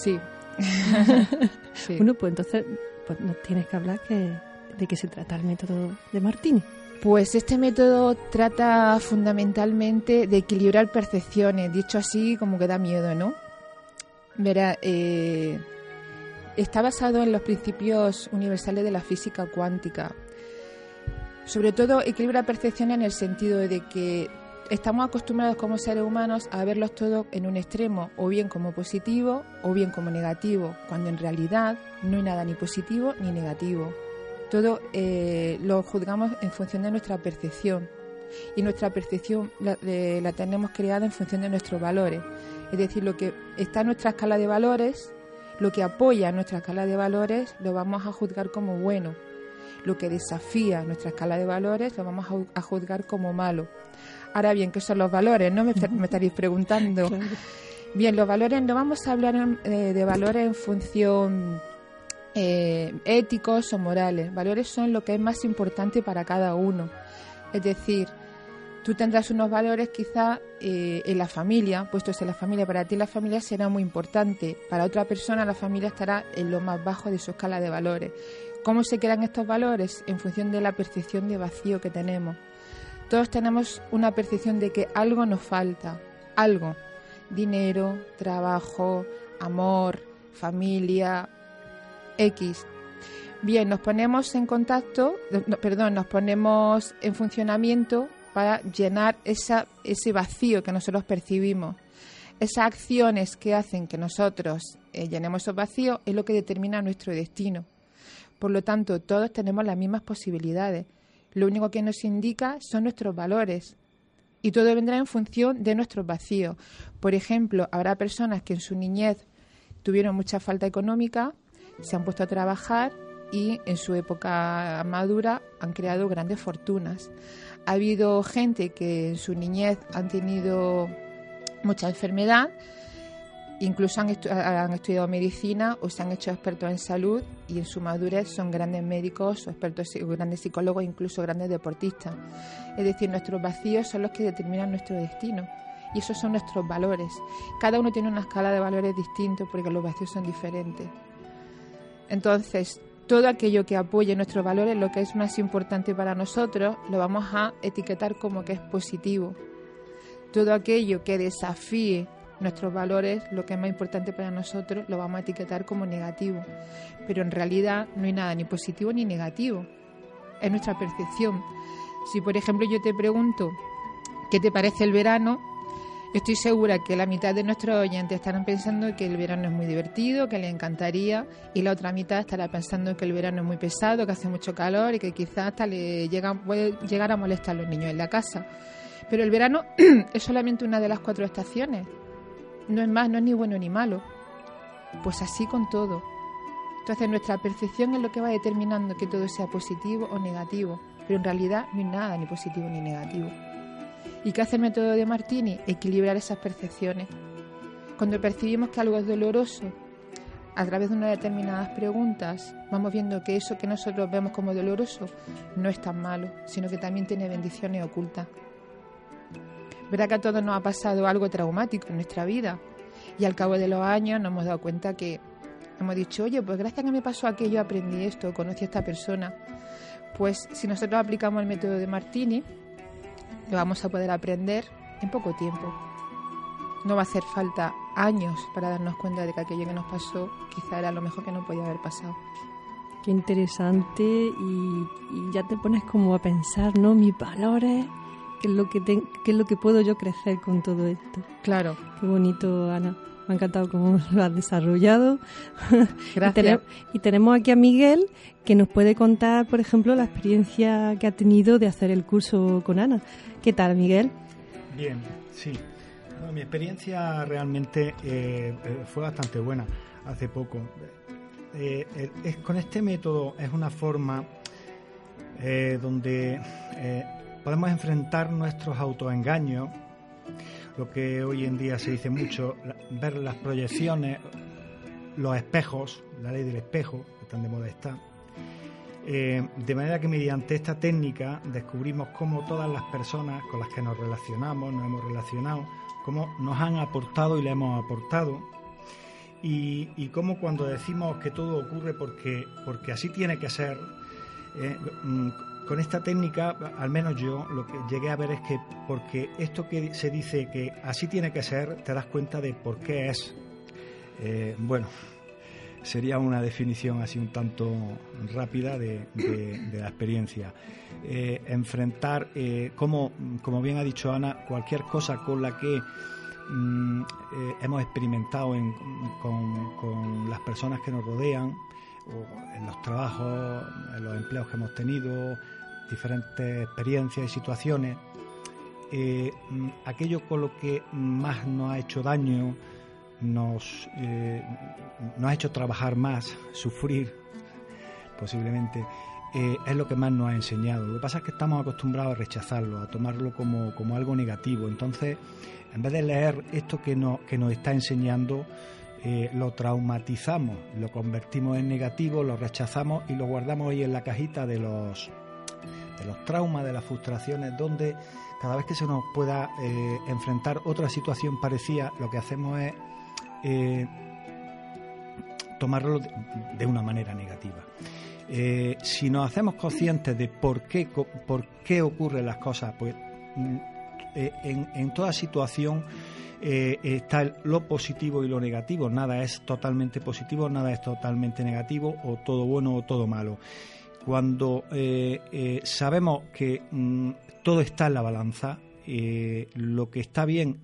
O: Sí.
C: Bueno, pues entonces pues nos tienes que hablar que, de qué se trata el método de Martini.
O: Pues este método trata fundamentalmente de equilibrar percepciones, dicho así como que da miedo, ¿no? Verá, eh, está basado en los principios universales de la física cuántica. Sobre todo equilibra percepción en el sentido de que estamos acostumbrados como seres humanos a verlos todos en un extremo, o bien como positivo o bien como negativo, cuando en realidad no hay nada ni positivo ni negativo. Todo eh, lo juzgamos en función de nuestra percepción y nuestra percepción la, la tenemos creada en función de nuestros valores. Es decir, lo que está en nuestra escala de valores, lo que apoya nuestra escala de valores, lo vamos a juzgar como bueno. Lo que desafía nuestra escala de valores, lo vamos a juzgar como malo. Ahora bien, ¿qué son los valores? No me, estaréis preguntando. Bien, los valores, no vamos a hablar eh, de valores en función eh, éticos o morales. Valores son lo que es más importante para cada uno. Es decir, tú tendrás unos valores quizá eh, en la familia, puestos en la familia, para ti la familia será muy importante, para otra persona la familia estará en lo más bajo de su escala de valores. ¿Cómo se crean estos valores? En función de la percepción de vacío que tenemos. Todos tenemos una percepción de que algo nos falta, algo. Dinero, trabajo, amor, familia, X. Bien, nos ponemos en contacto, perdón, nos ponemos en funcionamiento para llenar ese vacío que nosotros percibimos. Esas acciones que hacen que nosotros eh, llenemos esos vacíos es lo que determina nuestro destino. Por lo tanto, todos tenemos las mismas posibilidades. Lo único que nos indica son nuestros valores. Y todo vendrá en función de nuestros vacíos. Por ejemplo, habrá personas que en su niñez tuvieron mucha falta económica, se han puesto a trabajar y en su época madura han creado grandes fortunas. Ha habido gente que en su niñez han tenido mucha enfermedad Incluso han, estudiado medicina o se han hecho expertos en salud y en su madurez son grandes médicos o expertos, grandes psicólogos, incluso grandes deportistas. Es decir, nuestros vacíos son los que determinan nuestro destino y esos son nuestros valores. Cada uno tiene una escala de valores distintos porque los vacíos son diferentes. Entonces, todo aquello que apoye nuestros valores, lo que es más importante para nosotros, lo vamos a etiquetar como que es positivo. Todo aquello que desafíe nuestros valores, lo que es más importante para nosotros, lo vamos a etiquetar como negativo. Pero en realidad no hay nada ni positivo ni negativo. Es nuestra percepción. Si, por ejemplo, yo te pregunto qué te parece el verano, estoy segura que la mitad de nuestros oyentes estarán pensando que el verano es muy divertido, que les encantaría, y la otra mitad estará pensando que el verano es muy pesado, que hace mucho calor y que quizás hasta le llegan, puede llegar a molestar a los niños en la casa. Pero el verano es solamente una de las cuatro estaciones no es más, no es ni bueno ni malo. Pues así con todo. Entonces nuestra percepción es lo que va determinando que todo sea positivo o negativo, pero en realidad no hay nada ni positivo ni negativo. ¿Y qué hace el método de Martini? Equilibrar esas percepciones. Cuando percibimos que algo es doloroso, a través de unas determinadas preguntas, vamos viendo que eso que nosotros vemos como doloroso no es tan malo, sino que también tiene bendiciones ocultas. Verá que a todos nos ha pasado algo traumático en nuestra vida y al cabo de los años nos hemos dado cuenta que hemos dicho, oye, pues gracias a que me pasó aquello aprendí esto, conocí a esta persona. Pues si nosotros aplicamos el método de Martini, lo vamos a poder aprender en poco tiempo. No va a hacer falta años para darnos cuenta de que aquello que nos pasó quizá era lo mejor que nos podía haber pasado.
C: Qué interesante y, y ya te pones como a pensar, ¿no? Mis valores, qué es lo que qué es lo que puedo yo crecer con todo esto.
O: Claro.
C: Qué bonito, Ana. Me ha encantado cómo lo has desarrollado.
O: Gracias.
C: y, tenemos, aquí a Miguel que nos puede contar, por ejemplo, la experiencia que ha tenido de hacer el curso con Ana. ¿Qué tal, Miguel?
P: Bien, sí. mi experiencia realmente eh, eh, fue bastante buena hace poco. Eh, es, con este método es una forma donde podemos enfrentar nuestros autoengaños, lo que hoy en día se dice mucho, ver las proyecciones, los espejos, la ley del espejo, que tan de moda está. Eh, de manera que mediante esta técnica descubrimos cómo todas las personas con las que nos relacionamos, nos hemos relacionado, cómo nos han aportado y le hemos aportado. Y, y cómo cuando decimos que todo ocurre porque, porque así tiene que ser, eh, mm, con esta técnica, al menos yo, lo que llegué a ver es que porque esto que se dice que así tiene que ser, te das cuenta de por qué es. Eh, bueno, sería una definición así un tanto rápida de, la experiencia. Eh, enfrentar, eh, como, como bien ha dicho Ana, cualquier cosa con la que mm, hemos experimentado con, con las personas que nos rodean, o en los trabajos, en los empleos que hemos tenido, diferentes experiencias y situaciones, eh, mm, aquello con lo que más nos ha hecho daño, nos, eh, nos ha hecho trabajar más, sufrir posiblemente, eh, es lo que más nos ha enseñado. Lo que pasa es que estamos acostumbrados a rechazarlo, a tomarlo como, como algo negativo. Entonces, en vez de leer esto que, no, que nos está enseñando, lo traumatizamos, lo convertimos en negativo, lo rechazamos y lo guardamos ahí en la cajita de los de los traumas, de las frustraciones, donde cada vez que se nos pueda eh, enfrentar otra situación parecida, lo que hacemos es eh, tomarlo de, una manera negativa. Eh, si nos hacemos conscientes de por qué, por qué ocurren las cosas, pues mm, eh, en, en, toda situación eh, está lo positivo y lo negativo. Nada es totalmente positivo, nada es totalmente negativo, o todo bueno o todo malo. Cuando sabemos que mm, todo está en la balanza, lo que está bien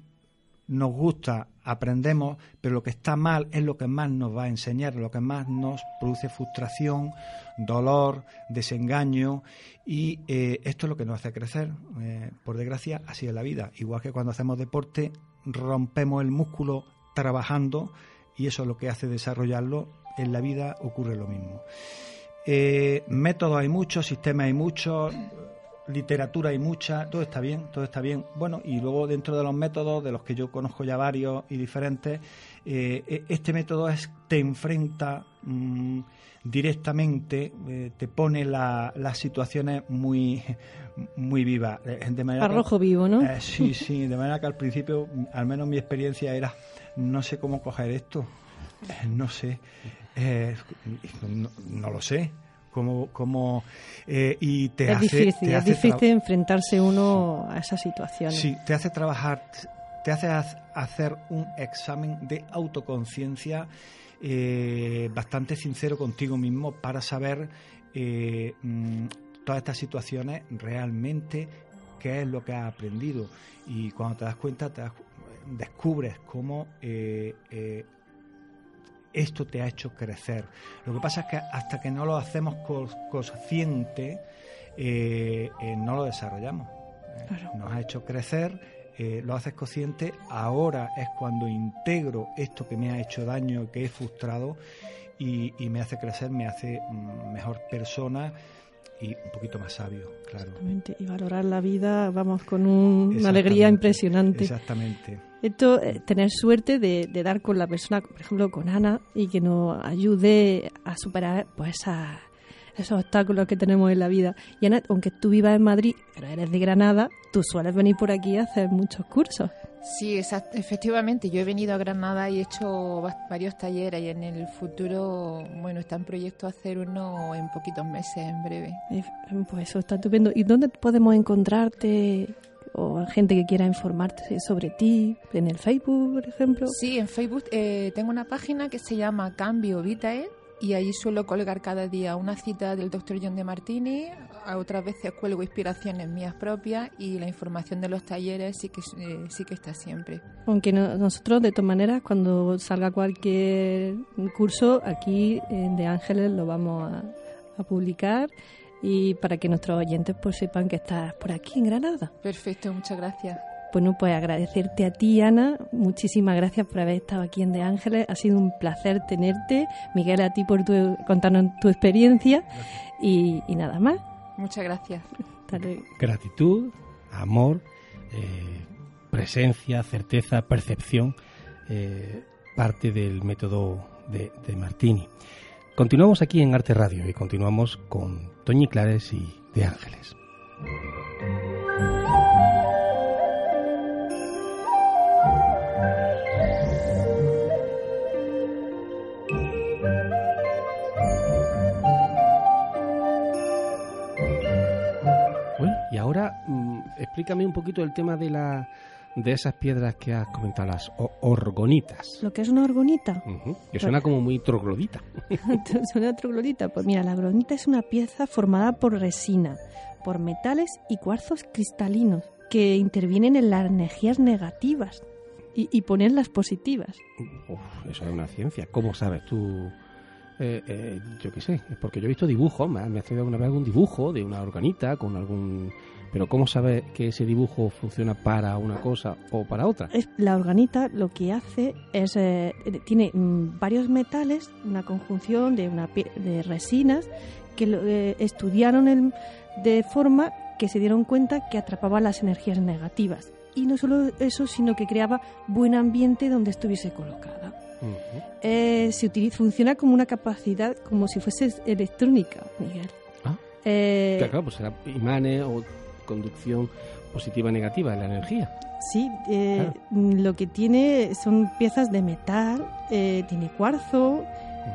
P: nos gusta, aprendemos, pero lo que está mal es lo que más nos va a enseñar, lo que más nos produce frustración, dolor, desengaño y eh, esto es lo que nos hace crecer. Eh, por desgracia, así es la vida. Igual que cuando hacemos deporte, rompemos el músculo trabajando y eso es lo que hace desarrollarlo. En la vida ocurre lo mismo. Eh, métodos hay muchos, sistemas hay muchos, literatura hay mucha, todo está bien, todo está bien. Bueno, y luego dentro de los métodos, de los que yo conozco ya varios y diferentes, eh, e, este método es te enfrenta mm, directamente, eh, te pone las situaciones muy, muy vivas.
C: Eh, de manera Arrojo vivo, ¿no?
P: sí, sí, de manera que al principio, al menos mi experiencia era, no sé cómo coger esto, no sé, no lo sé como, como eh, y te
C: es difícil, es difícil enfrentarse uno a esa situación.
P: Sí, te hace trabajar, te hace hacer un examen de autoconciencia eh, bastante sincero contigo mismo para saber eh, mm, todas estas situaciones realmente qué es lo que has aprendido y cuando te das cuenta te descubres cómo esto te ha hecho crecer. Lo que pasa es que hasta que no lo hacemos consciente, eh, eh, no lo desarrollamos. Eh, nos ha hecho crecer, lo haces consciente, ahora es cuando integro esto que me ha hecho daño, que he frustrado, y, me hace crecer, me hace mm, mejor persona y un poquito más sabio, claro.
C: Exactamente, y valorar la vida, vamos, con una alegría impresionante.
P: Exactamente.
C: Esto, eh, tener suerte de, dar con la persona, por ejemplo, con Ana, y que nos ayude a superar pues esos obstáculos que tenemos en la vida. Y Ana, aunque tú vivas en Madrid, pero eres de Granada, tú sueles venir por aquí a hacer muchos cursos.
O: Sí, efectivamente. Yo he venido a Granada y he hecho varios talleres y en el futuro, bueno, está en proyecto hacer uno en poquitos meses, en breve.
C: Pues eso está estupendo. ¿Y dónde podemos encontrarte? O gente que quiera informarte sobre ti en el Facebook, por ejemplo?
O: Sí, en Facebook eh, tengo una página que se llama Cambio Vitae y ahí suelo colgar cada día una cita del doctor John de Martini, a otras veces cuelgo inspiraciones mías propias y la información de los talleres sí que, eh, sí que está siempre.
C: Aunque nosotros, de todas maneras, cuando salga cualquier curso, aquí en De Ángeles lo vamos a, a publicar y para que nuestros oyentes pues sepan que estás por aquí en Granada.
O: Perfecto, muchas gracias.
C: Bueno, pues agradecerte a ti, Ana. Muchísimas gracias por haber estado aquí en De Ángeles. Ha sido un placer tenerte. Miguel, a ti por tu, contarnos tu experiencia. Y, nada más.
O: Muchas gracias.
B: Gratitud, amor, eh, presencia, certeza, percepción, eh, parte del método de, de Martini. Continuamos aquí en Arte Radio y continuamos con Toñi Clares y De Ángeles. Bueno, y ahora mm, explícame un poquito el tema de la de esas piedras que has comentado, las orgonitas.
C: ¿Lo que es una orgonita?
B: Que suena como muy troglodita.
C: suena troglodita. Pues mira, la orgonita es una pieza formada por resina, por metales y cuarzos cristalinos que intervienen en las energías negativas y, y ponen las positivas.
B: eso es una ciencia. ¿Cómo sabes tú? Eh, eh, yo qué sé, porque yo he visto dibujos, me, me ha traído alguna vez algún dibujo de una organita con algún pero ¿cómo sabe que ese dibujo funciona para una cosa o para otra?
C: la organita lo que hace es, eh, tiene mm, varios metales, una conjunción de, una, de resinas que eh, estudiaron de forma que se dieron cuenta que atrapaban las energías negativas. Y no solo eso, sino que creaba buen ambiente donde estuviese colocada. Eh, se utiliza, funciona como una capacidad, como si fuese electrónica, Miguel.
B: Ah. claro, pues será imanes o conducción positiva negativa de la energía.
C: Sí, eh, lo que tiene son piezas de metal, eh, tiene cuarzo,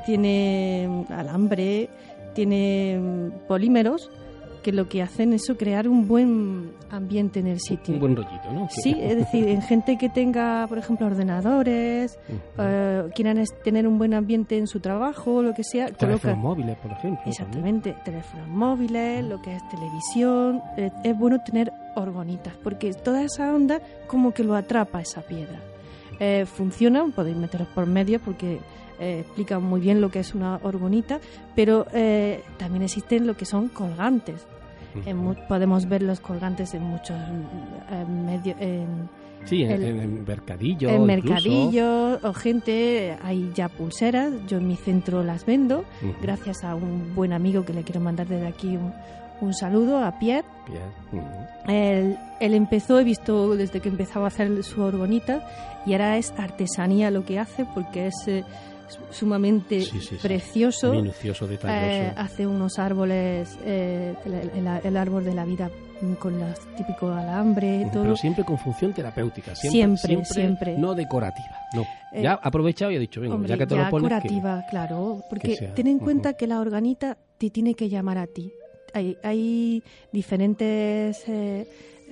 C: tiene alambre, tiene mm, polímeros que lo que hacen es crear un buen ambiente en el sitio.
B: Un buen rollito, ¿no?
C: Sí, es decir, en gente que tenga, por ejemplo, ordenadores, eh, quieran tener un buen ambiente en su trabajo, lo que sea,
B: Teléfonos móviles, por ejemplo.
C: Exactamente, teléfonos móviles, lo que es televisión. eh, es bueno tener orgonitas, porque toda esa onda como que lo atrapa esa piedra. Eh, funcionan, podéis meteros por medio porque eh, explican muy bien lo que es una orgonita, pero eh, también existen lo que son colgantes. En podemos ver los colgantes en muchos medios. En,
B: Sí, en,
C: el-
B: en- mercadillo.
C: en
B: incluso.
C: mercadillos o gente, hay ya pulseras, yo en mi centro las vendo, gracias a un buen amigo que le quiero mandar desde aquí un, un saludo, a Pierre.
B: Ujú.
C: Él, él empezó, he visto desde que empezaba a hacer su orgonita y ahora es artesanía lo que hace porque es eh, sumamente
B: Sí, sí, sí.
C: precioso.
B: Minucioso.
C: Eh, hace unos árboles, eh, el, árbol de la vida con los típicos alambre, todo.
B: Pero siempre con función terapéutica. Siempre,
C: Siempre, siempre.
B: No decorativa. No.
C: Eh,
B: ya ha aprovechado y ha dicho, venga,
C: Hombre,
B: ya que te
C: ya
B: lo pones. que-
C: curativa, claro, porque
B: sea.
C: ten en cuenta que la organita te tiene que llamar a ti. Hay, hay diferentes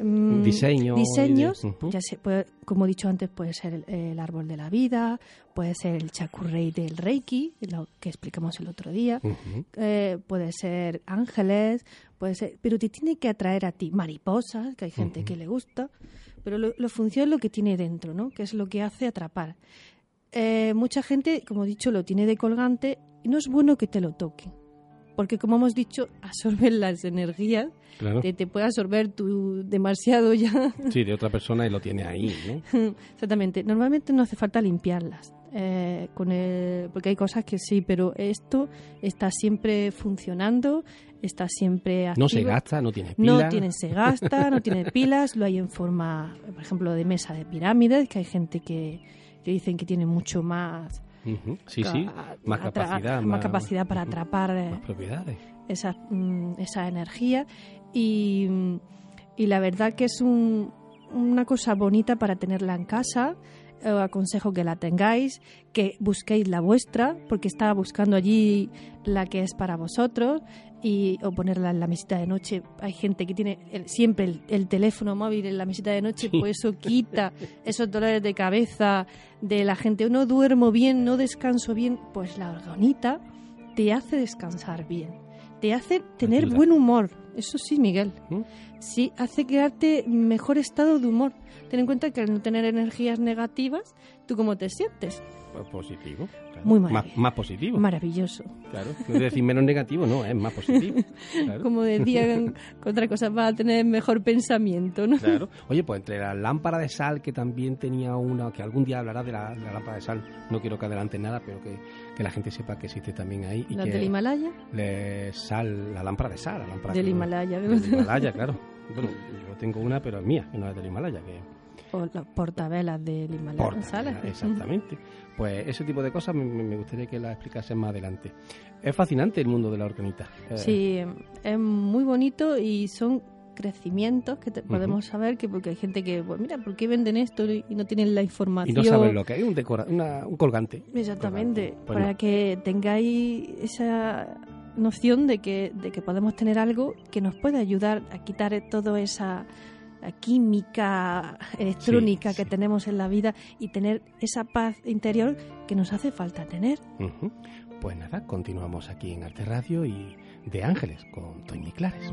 C: mm,
B: Diseño y de-
C: diseños, ya se puede- como he dicho antes, puede ser el, el árbol de la vida, puede ser el chakurrei del Reiki, lo que explicamos el otro día, eh, puede ser ángeles, puede ser, pero te tiene que atraer a ti mariposas, que hay gente que le gusta, pero lo, lo función es lo que tiene dentro, ¿no? Que es lo que hace atrapar. Eh, mucha gente, como he dicho, lo tiene de colgante y no es bueno que te lo toquen. Porque como hemos dicho, absorben las energías,
B: Claro.
C: te, te puede absorber tu demasiado ya.
B: Sí, de otra persona y lo tiene ahí, ¿no?
C: Exactamente. Normalmente no hace falta limpiarlas, eh, con el- porque hay cosas que sí, pero esto está siempre funcionando, está siempre activo.
B: No se gasta, no tiene
C: No
B: pila.
C: tiene, se gasta, no tiene pilas, lo hay en forma, por ejemplo, de mesa de pirámides, que hay gente que, que dicen que tiene mucho más
B: Sí, sí. Más capacidad.
C: más capacidad para atrapar eh,
B: Más propiedades.
C: esa, mm, esa energía y, mm, y la verdad que es un- una cosa bonita para tenerla en casa. Eh, Os aconsejo que la tengáis, que busquéis la vuestra, porque estaba buscando allí la que es para vosotros y o ponerla en la mesita de noche. Hay gente que tiene el- siempre el, el teléfono móvil en la mesita de noche,
B: Sí.
C: pues eso quita esos dolores de cabeza de la gente. No duermo bien, no descanso bien, pues la orgonita te hace descansar bien, te hace tener buen humor. Eso sí, Miguel.
B: ¿Mm?
C: Sí, hace crearte mejor estado de humor. Ten en cuenta que al no tener energías negativas, ¿tú cómo te sientes?
B: Positivo. claro.
C: Muy
B: más,
C: maravilloso.
B: más positivo.
C: Maravilloso.
B: Claro. No decir menos negativo, no, es más positivo. Claro.
C: Como decían, otra cosa va a tener mejor pensamiento, ¿no?
B: Claro. Oye, pues entre la lámpara de sal, que también tenía una, que algún día hablará de la, de la lámpara de sal, no quiero que adelante nada, pero que, que la gente sepa que existe también ahí. Y
C: ¿La
B: que
C: del Himalaya?
B: le- sal, la lámpara de sal, la lámpara
C: Del Himalaya.
B: Del Himalaya, claro. Bueno, yo tengo una, pero es mía, que no es del Himalaya, que
C: O las portavelas del Himalaya. ¿sabes?
B: exactamente. Pues ese tipo de cosas me, me gustaría que las explicasen más adelante. Es fascinante el mundo de la organita. Eh,
C: Sí, es muy bonito y son crecimientos que te- podemos saber que porque hay gente que, pues mira, ¿por qué venden esto y no tienen la
B: y
C: información?
B: no saben lo que hay, un, decora, una- un colgante.
C: Exactamente,
B: Pues
C: para
B: no.
C: que tengáis esa noción de que, de que podemos tener algo que nos puede ayudar a quitar toda esa química electrónica que tenemos en la vida y tener esa paz interior que nos hace falta tener.
B: Ujú. Pues nada, continuamos aquí en Arte Radio y de Ángeles con Toñi Clares.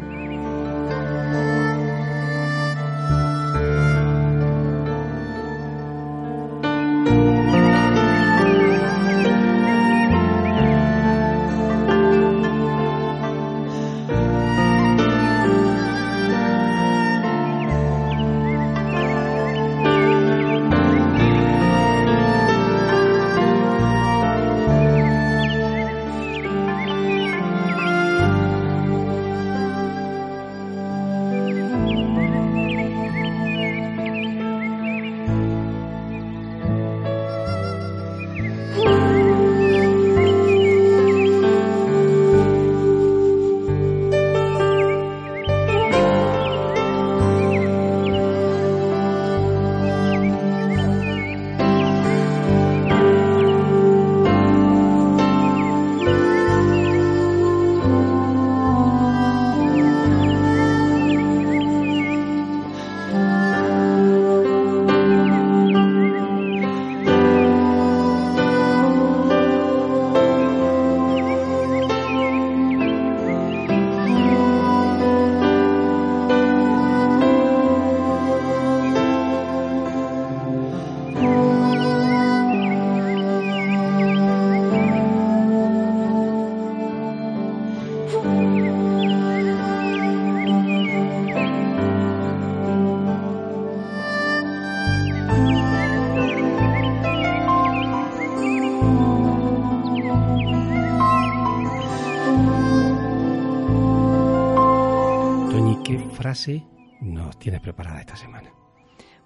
B: Frase nos tienes preparada esta semana?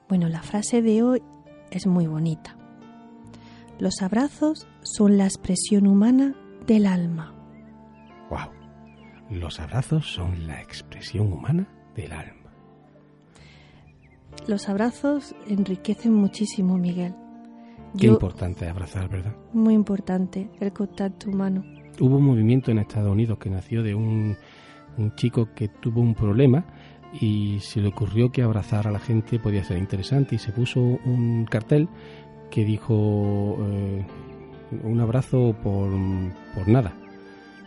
C: Bueno, la frase de hoy es muy bonita. Los abrazos son la expresión humana del alma.
B: Wow. Los abrazos son la expresión humana del alma.
C: Los abrazos enriquecen muchísimo, Miguel.
B: Qué importante abrazar, ¿verdad?
C: Muy importante el contacto humano.
B: Hubo un movimiento en Estados Unidos que nació de un, un chico que tuvo un problema y se le ocurrió que abrazar a la gente podía ser interesante y se puso un cartel que dijo eh, un abrazo por, por nada.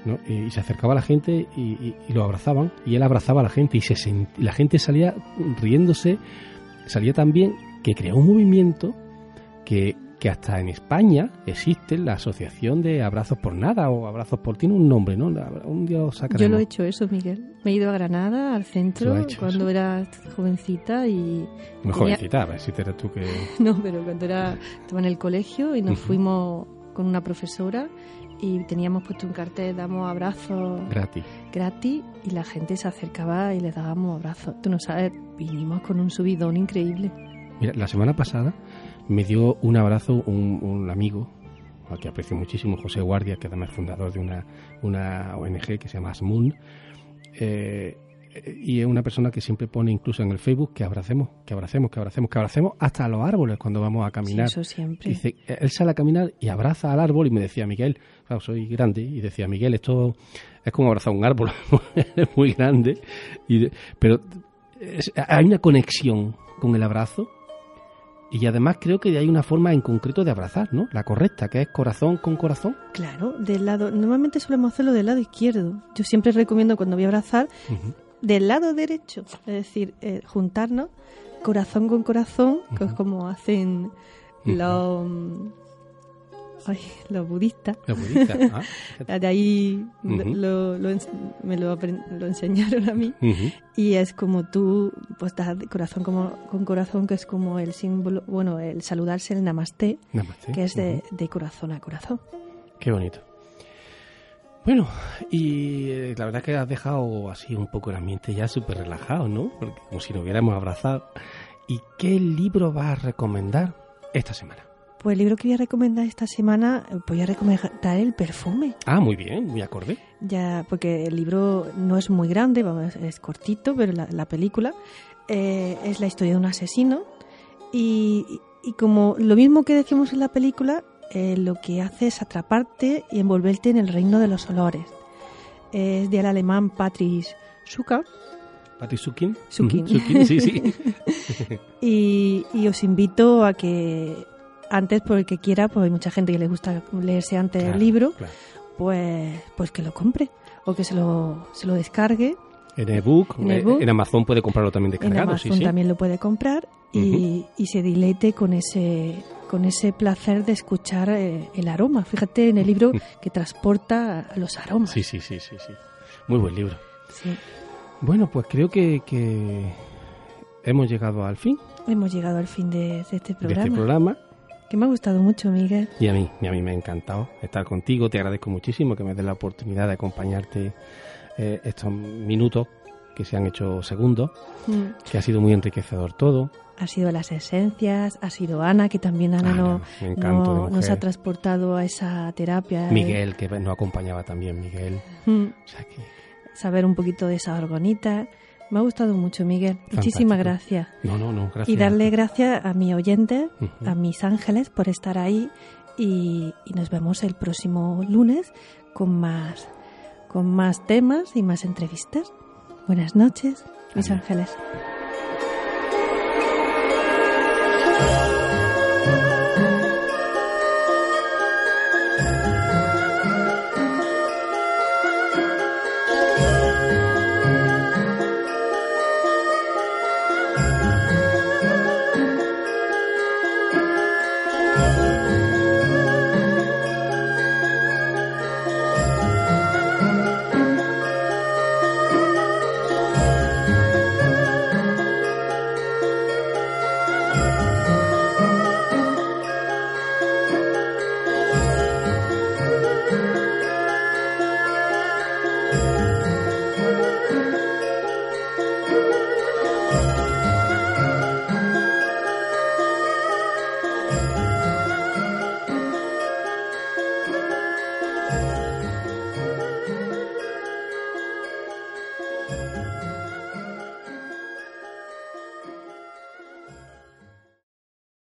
B: ¿no? Y se acercaba a la gente y, y, y, lo abrazaban y él abrazaba a la gente y se sent... la gente salía riéndose, salía también que creó un movimiento que, que hasta en España existe la asociación de abrazos por nada o abrazos por tiene un nombre, ¿no? Un día sacaremos.
C: Yo lo he hecho eso, Miguel. Me he ido a Granada, al centro, cuando eso? era jovencita y...
B: Muy tenía... jovencita, a ver si te eres tú que...
C: no, pero cuando era estaba en el colegio y nos uh -huh. fuimos con una profesora y teníamos puesto un cartel, damos abrazos
B: gratis.
C: gratis y la gente se acercaba y le dábamos abrazos. Tú no sabes, vinimos con un subidón increíble.
B: Mira, la semana pasada me dio un abrazo un, un, amigo al que aprecio muchísimo, José Guardia, que además es fundador de una, una ONG que se llama Asmun. Eh, y es una persona que siempre pone incluso en el Facebook que abracemos, que abracemos, que abracemos, que abracemos hasta a los árboles cuando vamos a caminar.
C: Sí, eso siempre.
B: Dice, él sale a caminar y abraza al árbol y me decía, Miguel, claro, soy grande, y decía, Miguel, esto es como abrazar un árbol, es muy grande, y, pero es, hay una conexión con el abrazo y además creo que hay una forma en concreto de abrazar, ¿no? La correcta, que es corazón con corazón.
C: Claro, del lado. Normalmente solemos hacerlo del lado izquierdo. Yo siempre recomiendo cuando voy a abrazar uh -huh. del lado derecho, es decir, eh, juntarnos corazón con corazón, uh -huh. que es como hacen uh -huh. los ay, los budistas.
B: Los budistas, ah,
C: De ahí uh -huh. lo, lo, me lo, lo, enseñaron a mí. Uh -huh. Y es como tú, pues das corazón como, con corazón, que es como el símbolo, bueno, el saludarse, el namaste,
B: namaste.
C: que es de, uh -huh. de, corazón a corazón.
B: Qué bonito. Bueno, y eh, la verdad que has dejado así un poco el ambiente ya súper relajado, ¿no? Porque como si nos hubiéramos abrazado. ¿Y qué libro vas a recomendar esta semana?
C: Pues el libro que voy a recomendar esta semana, voy a recomendar El perfume.
B: Ah, muy bien, muy acorde.
C: Ya, porque el libro no es muy grande, vamos, es cortito, pero la, la película eh, es la historia de un asesino. Y, y, como lo mismo que decíamos en la película, eh, lo que hace es atraparte y envolverte en el reino de los olores. Es del alemán Patrice Zucker.
B: Patrick Sukin.
C: Sukin.
B: Sukin, sí, sí.
C: y, y os invito a que antes por el que quiera, pues hay mucha gente que le gusta leerse antes
B: claro,
C: el libro,
B: claro.
C: pues pues que lo compre o que se lo, se lo descargue.
B: En ebook,
C: en,
B: e
C: ebook.
B: en Amazon puede comprarlo también descargado.
C: En Amazon
B: sí, sí.
C: también lo puede comprar y, uh -huh. y, se dilete con ese con ese placer de escuchar eh, el aroma. Fíjate en el libro que transporta los aromas.
B: Sí, sí, sí, sí, sí. Muy buen libro.
C: Sí.
B: Bueno, pues creo que, que hemos llegado al fin.
C: Hemos llegado al fin de, de este programa.
B: De este programa
C: que me ha gustado mucho, Miguel.
B: Y a mí, y a mí me ha encantado estar contigo. Te agradezco muchísimo que me des la oportunidad de acompañarte eh, estos minutos que se han hecho segundos, mm. que ha sido muy enriquecedor todo.
C: Ha sido las esencias, ha sido Ana, que también Ana,
B: Ana
C: no, no, nos ha transportado a esa terapia.
B: Miguel, que nos acompañaba también, Miguel.
C: Mm. O sea que... Saber un poquito de esa orgonita. Me ha gustado mucho, Miguel. Fantástico. Muchísimas gracias.
B: No, no, no, gracias.
C: Y darle gracias a mi oyente, uh -huh. a mis ángeles, por estar ahí. Y, y, nos vemos el próximo lunes con más, con más temas y más entrevistas. Buenas noches, mis ángeles.